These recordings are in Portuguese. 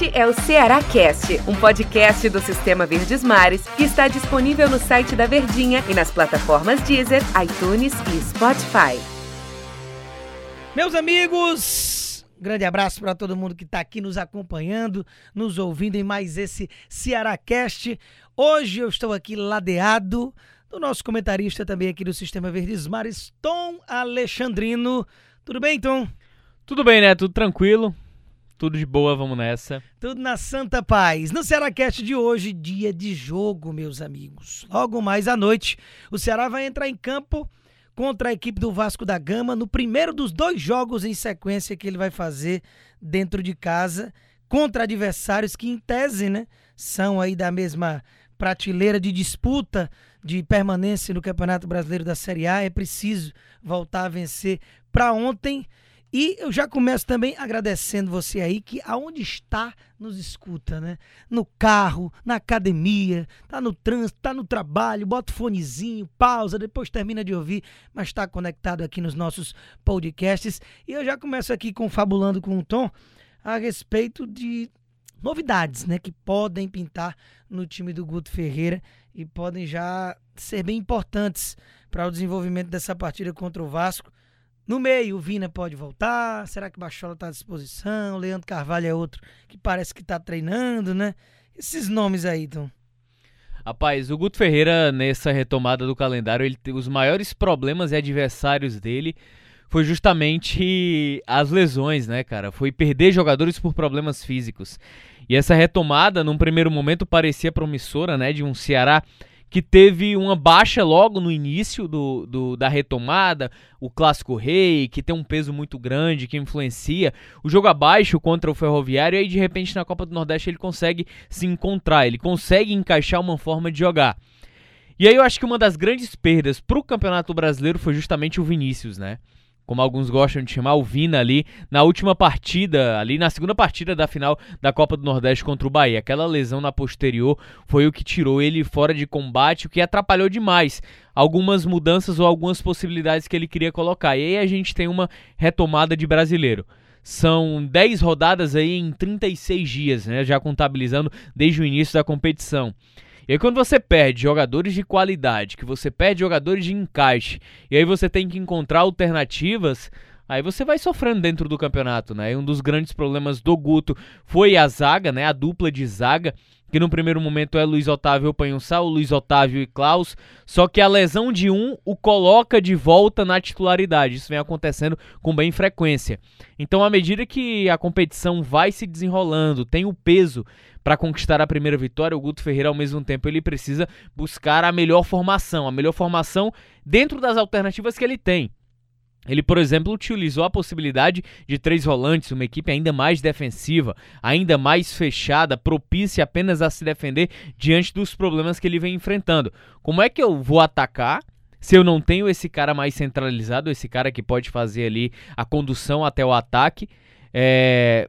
Este é o Ceará Cast, um podcast do Sistema Verdes Mares que está disponível no site da Verdinha e nas plataformas Deezer, iTunes e Spotify. Meus amigos, grande abraço para todo mundo que está aqui nos acompanhando, nos ouvindo em mais esse Ceará Cast. Hoje eu estou aqui ladeado do nosso comentarista também aqui do Sistema Verdes Mares, Tom Alexandrino. Tudo bem, Tom? Tudo bem, né? Tudo tranquilo. Tudo de boa, vamos nessa. Tudo na Santa Paz. No Cearacast de hoje, dia de jogo, meus amigos. Logo mais à noite, o Ceará vai entrar em campo contra a equipe do Vasco da Gama no primeiro dos dois jogos em sequência que ele vai fazer dentro de casa contra adversários que, em tese, né, são aí da mesma prateleira de disputa de permanência no Campeonato Brasileiro da Série A. É preciso voltar a vencer para ontem. E eu já começo também agradecendo você aí que aonde está nos escuta, né? No carro, na academia, tá no trânsito, tá no trabalho, bota o fonezinho, pausa, depois termina de ouvir, mas está conectado aqui nos nossos podcasts. E eu já começo aqui confabulando com o Tom a respeito de novidades, né, que podem pintar no time do Guto Ferreira e podem já ser bem importantes para o desenvolvimento dessa partida contra o Vasco. No meio, o Vina pode voltar. Será que Bachola está à disposição? O Leandro Carvalho é outro que parece que está treinando, né? Esses nomes aí, então. Rapaz, o Guto Ferreira, nessa retomada do calendário, ele os maiores problemas e adversários dele foi justamente as lesões, né, cara? Foi perder jogadores por problemas físicos. E essa retomada, num primeiro momento, parecia promissora, né? De um Ceará que teve uma baixa logo no início do, do, da retomada, o Clássico Rei, que tem um peso muito grande, que influencia. O jogo abaixo contra o Ferroviário, e aí de repente na Copa do Nordeste ele consegue se encontrar, ele consegue encaixar uma forma de jogar. E aí eu acho que uma das grandes perdas para o Campeonato Brasileiro foi justamente o Vinícius, né? Como alguns gostam de chamar, o Vina ali na última partida, ali na segunda partida da final da Copa do Nordeste contra o Bahia. Aquela lesão na posterior foi o que tirou ele fora de combate, o que atrapalhou demais algumas mudanças ou algumas possibilidades que ele queria colocar. E aí a gente tem uma retomada de brasileiro. São 10 rodadas aí em 36 dias, né, já contabilizando desde o início da competição. E aí quando você perde jogadores de qualidade, que você perde jogadores de encaixe, e aí você tem que encontrar alternativas, aí você vai sofrendo dentro do campeonato, né? E um dos grandes problemas do Guto foi a zaga, né? A dupla de zaga, que no primeiro momento é Luiz Otávio Panhussal, Luiz Otávio e Klaus, só que a lesão de um o coloca de volta na titularidade. Isso vem acontecendo com bem frequência. Então, à medida que a competição vai se desenrolando, tem o peso para conquistar a primeira vitória, o Guto Ferreira, ao mesmo tempo, ele precisa buscar a melhor formação, a melhor formação dentro das alternativas que ele tem. Ele, por exemplo, utilizou a possibilidade de três volantes, uma equipe ainda mais defensiva, ainda mais fechada, propícia apenas a se defender diante dos problemas que ele vem enfrentando. Como é que eu vou atacar se eu não tenho esse cara mais centralizado, esse cara que pode fazer ali a condução até o ataque? É...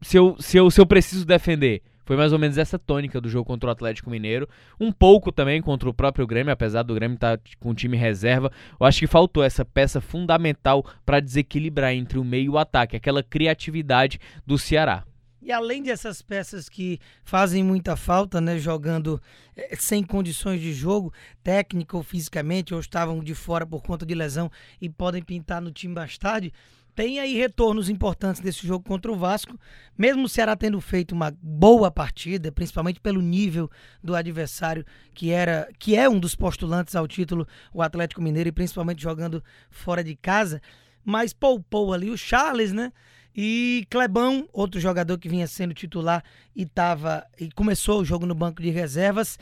Se, eu, se, eu, se eu preciso defender, foi mais ou menos essa tônica do jogo contra o Atlético Mineiro. Um pouco também contra o próprio Grêmio, apesar do Grêmio estar tá com o time reserva. Eu acho que faltou essa peça fundamental para desequilibrar entre o meio e o ataque, aquela criatividade do Ceará. E além dessas peças que fazem muita falta, né, jogando eh, sem condições de jogo, técnica ou fisicamente, ou estavam de fora por conta de lesão e podem pintar no time mais tarde, tem aí retornos importantes desse jogo contra o Vasco, mesmo o Ceará tendo feito uma boa partida, principalmente pelo nível do adversário, que era que é um dos postulantes ao título, o Atlético Mineiro, e principalmente jogando fora de casa, mas poupou ali o Charles, né? E Clebão, outro jogador que vinha sendo titular e tava e começou o jogo no banco de reservas.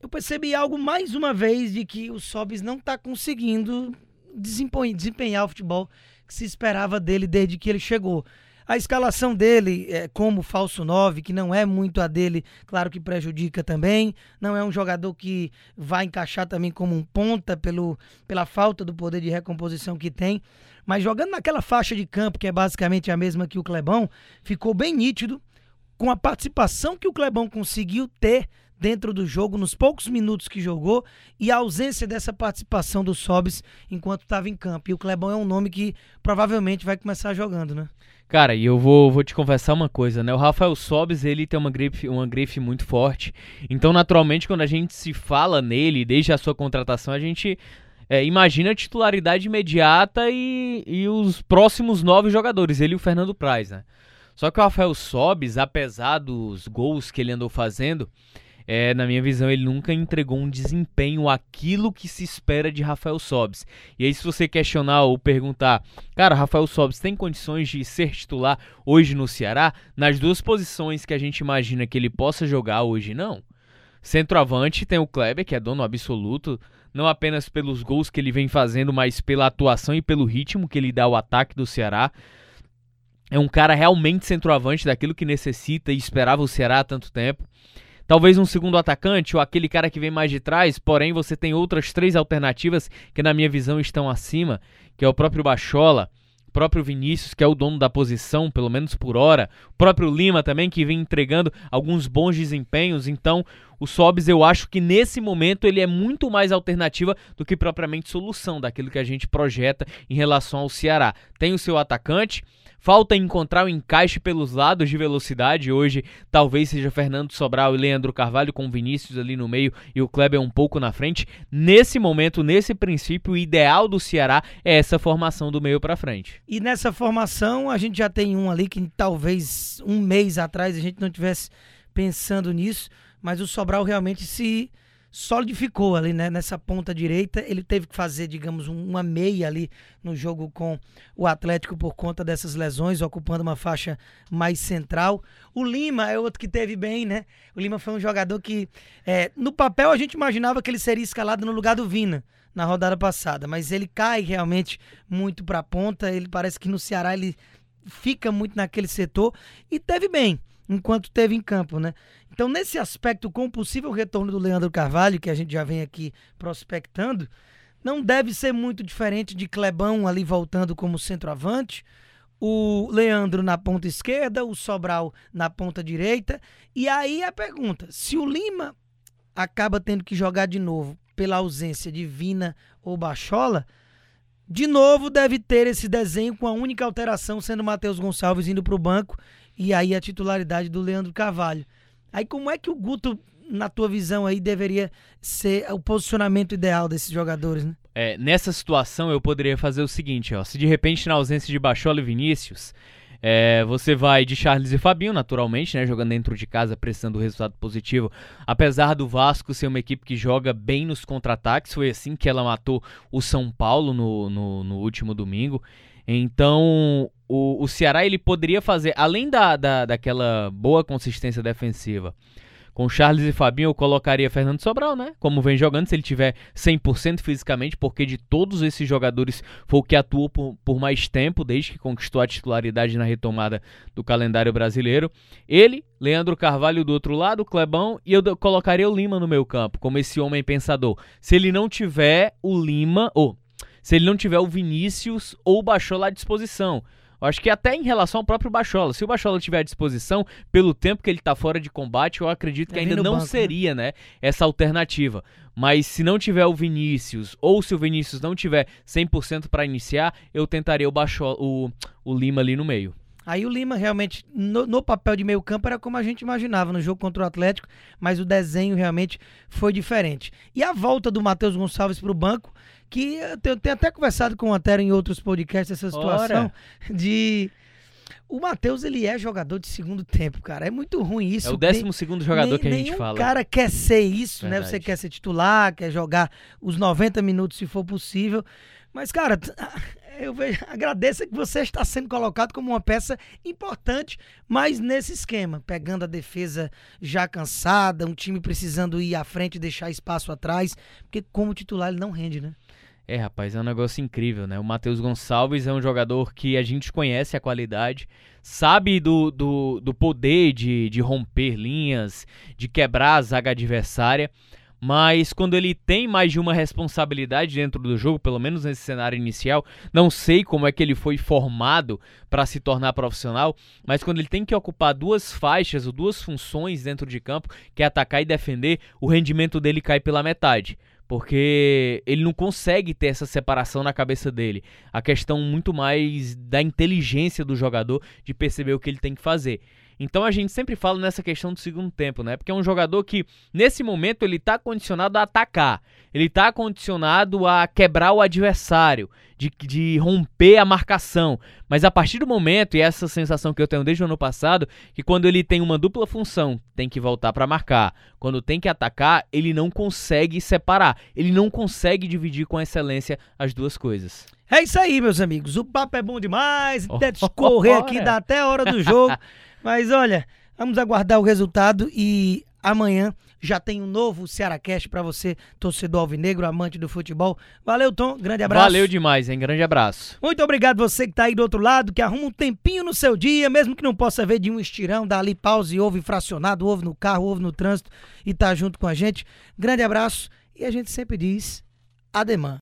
Eu percebi algo mais uma vez de que o Sobis não está conseguindo desempenhar o futebol que se esperava dele desde que ele chegou. A escalação dele é, como falso 9, que não é muito a dele, claro que prejudica também. Não é um jogador que vai encaixar também como um ponta pelo, pela falta do poder de recomposição que tem. Mas jogando naquela faixa de campo, que é basicamente a mesma que o Clebão, ficou bem nítido com a participação que o Clebão conseguiu ter dentro do jogo, nos poucos minutos que jogou, e a ausência dessa participação do Sobis enquanto estava em campo. E o Clebão é um nome que provavelmente vai começar jogando, né? Cara, e eu vou, vou te confessar uma coisa, né? O Rafael Sobes, ele tem uma grife, uma grife muito forte. Então, naturalmente, quando a gente se fala nele, desde a sua contratação, a gente é, imagina a titularidade imediata e, e os próximos nove jogadores, ele e o Fernando Praz, né? Só que o Rafael Sobes, apesar dos gols que ele andou fazendo, é, na minha visão, ele nunca entregou um desempenho aquilo que se espera de Rafael Sobis. E aí, se você questionar ou perguntar, cara, Rafael Sobis tem condições de ser titular hoje no Ceará? Nas duas posições que a gente imagina que ele possa jogar hoje, não. Centroavante tem o Kleber, que é dono absoluto, não apenas pelos gols que ele vem fazendo, mas pela atuação e pelo ritmo que ele dá ao ataque do Ceará. É um cara realmente centroavante daquilo que necessita e esperava o Ceará há tanto tempo. Talvez um segundo atacante ou aquele cara que vem mais de trás, porém você tem outras três alternativas que na minha visão estão acima, que é o próprio Bachola, o próprio Vinícius, que é o dono da posição, pelo menos por hora, o próprio Lima também, que vem entregando alguns bons desempenhos. Então, o Sobs, eu acho que nesse momento ele é muito mais alternativa do que propriamente solução daquilo que a gente projeta em relação ao Ceará. Tem o seu atacante, Falta encontrar o encaixe pelos lados de velocidade. Hoje talvez seja Fernando Sobral e Leandro Carvalho com Vinícius ali no meio e o Kleber um pouco na frente. Nesse momento, nesse princípio, o ideal do Ceará é essa formação do meio para frente. E nessa formação, a gente já tem um ali que talvez um mês atrás a gente não tivesse pensando nisso, mas o Sobral realmente se solidificou ali, né? Nessa ponta direita, ele teve que fazer, digamos, uma meia ali no jogo com o Atlético por conta dessas lesões, ocupando uma faixa mais central. O Lima é outro que teve bem, né? O Lima foi um jogador que, é, no papel, a gente imaginava que ele seria escalado no lugar do Vina na rodada passada, mas ele cai realmente muito para a ponta. Ele parece que no Ceará ele fica muito naquele setor e teve bem enquanto teve em campo, né? Então, nesse aspecto, com o possível retorno do Leandro Carvalho, que a gente já vem aqui prospectando, não deve ser muito diferente de Clebão ali voltando como centroavante, o Leandro na ponta esquerda, o Sobral na ponta direita. E aí a pergunta: se o Lima acaba tendo que jogar de novo pela ausência de Vina ou Bachola, de novo deve ter esse desenho com a única alteração sendo Matheus Gonçalves indo para o banco e aí a titularidade do Leandro Carvalho. Aí como é que o Guto, na tua visão aí, deveria ser o posicionamento ideal desses jogadores, né? É, nessa situação eu poderia fazer o seguinte, ó, se de repente na ausência de Bachola e Vinícius, é, você vai de Charles e Fabinho, naturalmente, né, jogando dentro de casa, prestando resultado positivo. Apesar do Vasco ser uma equipe que joga bem nos contra-ataques, foi assim que ela matou o São Paulo no, no, no último domingo. Então, o, o Ceará ele poderia fazer, além da, da, daquela boa consistência defensiva, com Charles e Fabinho eu colocaria Fernando Sobral, né? Como vem jogando, se ele tiver 100% fisicamente, porque de todos esses jogadores foi o que atuou por, por mais tempo, desde que conquistou a titularidade na retomada do calendário brasileiro. Ele, Leandro Carvalho do outro lado, Clebão, e eu colocaria o Lima no meu campo, como esse homem pensador. Se ele não tiver o Lima, ou se ele não tiver o Vinícius ou o Bachola à disposição. Eu acho que até em relação ao próprio Bachola, se o Bachola tiver à disposição, pelo tempo que ele está fora de combate, eu acredito que é ainda não banco, seria, né? né, essa alternativa. Mas se não tiver o Vinícius, ou se o Vinícius não tiver 100% para iniciar, eu tentaria o, Bachola, o, o Lima ali no meio. Aí o Lima realmente, no, no, papel de meio campo, era como a gente imaginava no jogo contra o Atlético, mas o desenho realmente foi diferente. E a volta do Matheus Gonçalves para o banco que eu tenho até conversado com o Antero em outros podcasts essa situação Ora. de o Matheus, ele é jogador de segundo tempo, cara. É muito ruim isso. É o décimo segundo jogador nem, que a gente fala. O cara quer ser isso, Verdade. né? Você quer ser titular, quer jogar os 90 minutos se for possível. Mas, cara, eu vejo, agradeço que você está sendo colocado como uma peça importante, mas nesse esquema, pegando a defesa já cansada, um time precisando ir à frente e deixar espaço atrás, porque como titular ele não rende, né? É, rapaz, é um negócio incrível, né? O Matheus Gonçalves é um jogador que a gente conhece a qualidade, sabe do, do, do poder de, de romper linhas, de quebrar a zaga adversária, mas quando ele tem mais de uma responsabilidade dentro do jogo, pelo menos nesse cenário inicial, não sei como é que ele foi formado para se tornar profissional, mas quando ele tem que ocupar duas faixas ou duas funções dentro de campo, que é atacar e defender, o rendimento dele cai pela metade porque ele não consegue ter essa separação na cabeça dele. A questão muito mais da inteligência do jogador de perceber o que ele tem que fazer. Então a gente sempre fala nessa questão do segundo tempo, né? Porque é um jogador que, nesse momento, ele tá condicionado a atacar. Ele tá condicionado a quebrar o adversário, de, de romper a marcação. Mas a partir do momento, e essa sensação que eu tenho desde o ano passado, que quando ele tem uma dupla função, tem que voltar para marcar. Quando tem que atacar, ele não consegue separar. Ele não consegue dividir com excelência as duas coisas. É isso aí, meus amigos. O papo é bom demais. Até correr aqui, dá até a hora do jogo. Mas olha, vamos aguardar o resultado e amanhã já tem um novo Cearacast para você, torcedor alvinegro, amante do futebol. Valeu, Tom. Grande abraço. Valeu demais, hein? Grande abraço. Muito obrigado você que tá aí do outro lado, que arruma um tempinho no seu dia, mesmo que não possa ver de um estirão, dá ali pausa e ouve fracionado, ouve no carro, ouve no trânsito e tá junto com a gente. Grande abraço e a gente sempre diz ademã.